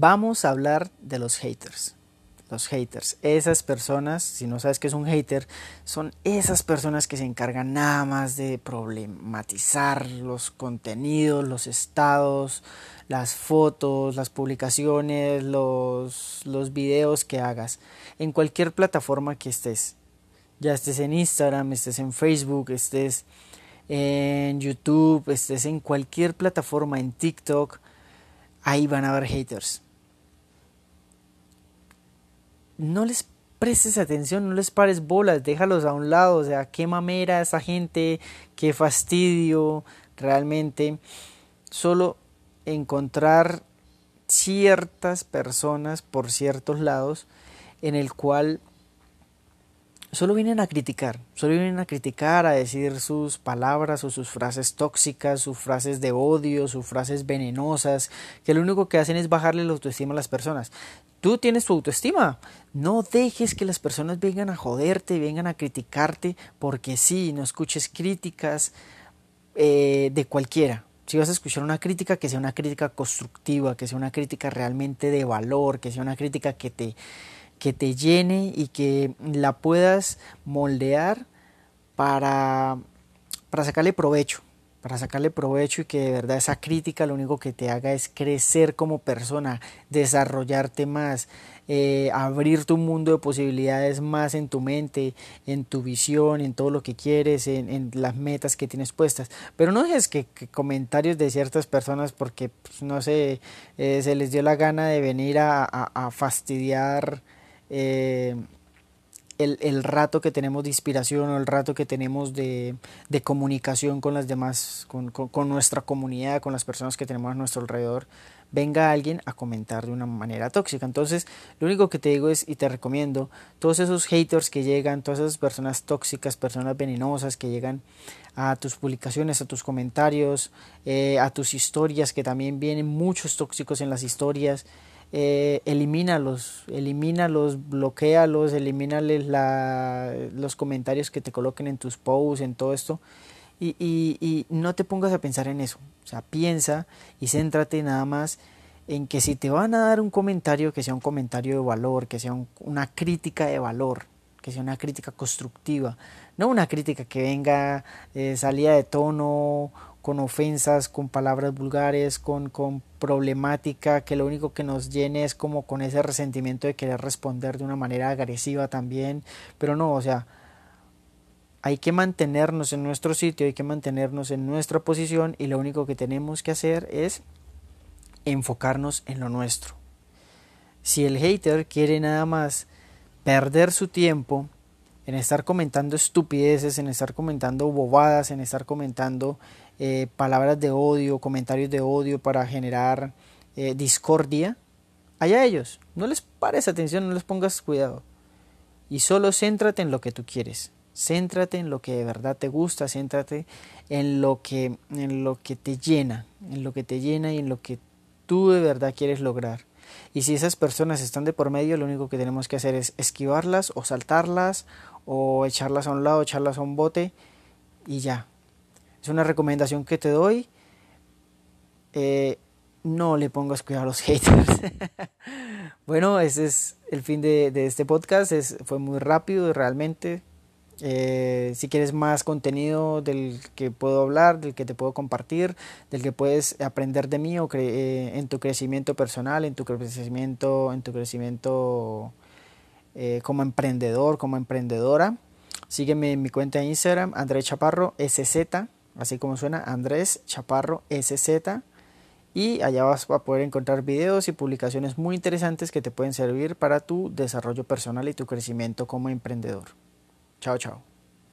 Vamos a hablar de los haters. Los haters, esas personas, si no sabes qué es un hater, son esas personas que se encargan nada más de problematizar los contenidos, los estados, las fotos, las publicaciones, los, los videos que hagas en cualquier plataforma que estés. Ya estés en Instagram, estés en Facebook, estés en YouTube, estés en cualquier plataforma, en TikTok, ahí van a haber haters no les prestes atención, no les pares bolas, déjalos a un lado, o sea, qué mamera esa gente, qué fastidio, realmente. Solo encontrar ciertas personas por ciertos lados en el cual solo vienen a criticar, solo vienen a criticar, a decir sus palabras o sus frases tóxicas, sus frases de odio, sus frases venenosas, que lo único que hacen es bajarle la autoestima a las personas. Tú tienes tu autoestima. No dejes que las personas vengan a joderte, vengan a criticarte, porque sí, no escuches críticas eh, de cualquiera. Si vas a escuchar una crítica, que sea una crítica constructiva, que sea una crítica realmente de valor, que sea una crítica que te, que te llene y que la puedas moldear para, para sacarle provecho para sacarle provecho y que de verdad esa crítica lo único que te haga es crecer como persona, desarrollarte más, eh, abrir tu mundo de posibilidades más en tu mente, en tu visión, en todo lo que quieres, en, las metas que tienes puestas. Pero no dejes que, comentarios de ciertas personas porque, pues, no sé, eh, se les dio la gana de venir a, a, fastidiar. Eh, el, rato que tenemos de inspiración o el rato que tenemos de, comunicación con las demás, con, nuestra comunidad, con las personas que tenemos a nuestro alrededor, venga alguien a comentar de una manera tóxica. Entonces, lo único que te digo es, y te recomiendo, todos esos haters que llegan, todas esas personas tóxicas, personas venenosas que llegan a tus publicaciones, a tus comentarios, eh, a tus historias, que también vienen muchos tóxicos en las historias, eh, elimínalos, elimínalos, bloquealos, elimínales la, los comentarios que te coloquen en tus posts, en todo esto. Y, y, no te pongas a pensar en eso. O sea, piensa y céntrate nada más en que si te van a dar un comentario, que sea un comentario de valor, que sea una crítica de valor, que sea una crítica constructiva, no una crítica que venga eh, salida de tono con ofensas, con palabras vulgares, con, con problemática, que lo único que nos llene es como con ese resentimiento de querer responder de una manera agresiva también, pero no, o sea, hay que mantenernos en nuestro sitio, hay que mantenernos en nuestra posición y lo único que tenemos que hacer es enfocarnos en lo nuestro. Si el hater quiere nada más perder su tiempo en estar comentando estupideces, en estar comentando bobadas, en estar comentando eh, palabras de odio, comentarios de odio para generar eh, discordia, allá ellos. No les pares atención, no les pongas cuidado. Y solo céntrate en lo que tú quieres. Céntrate en lo que de verdad te gusta, céntrate en lo que, en lo que te llena, en lo que te llena y en lo que tú de verdad quieres lograr. Y si esas personas están de por medio, lo único que tenemos que hacer es esquivarlas o saltarlas o echarlas a un lado, echarlas a un bote y ya, es una recomendación que te doy. Eh, no le pongas cuidado a los haters. bueno, ese es el fin de, este podcast. Fue muy rápido realmente. Eh, si quieres más contenido del que puedo hablar, del que te puedo compartir, del que puedes aprender de mí o eh, en tu crecimiento personal, en tu crecimiento, en tu crecimiento como emprendedor, como emprendedora, sígueme en mi cuenta de Instagram, André Chaparro SZ así como suena Andrés Chaparro SZ y allá vas a poder encontrar videos y publicaciones muy interesantes que te pueden servir para tu desarrollo personal y tu crecimiento como emprendedor. 悄悄。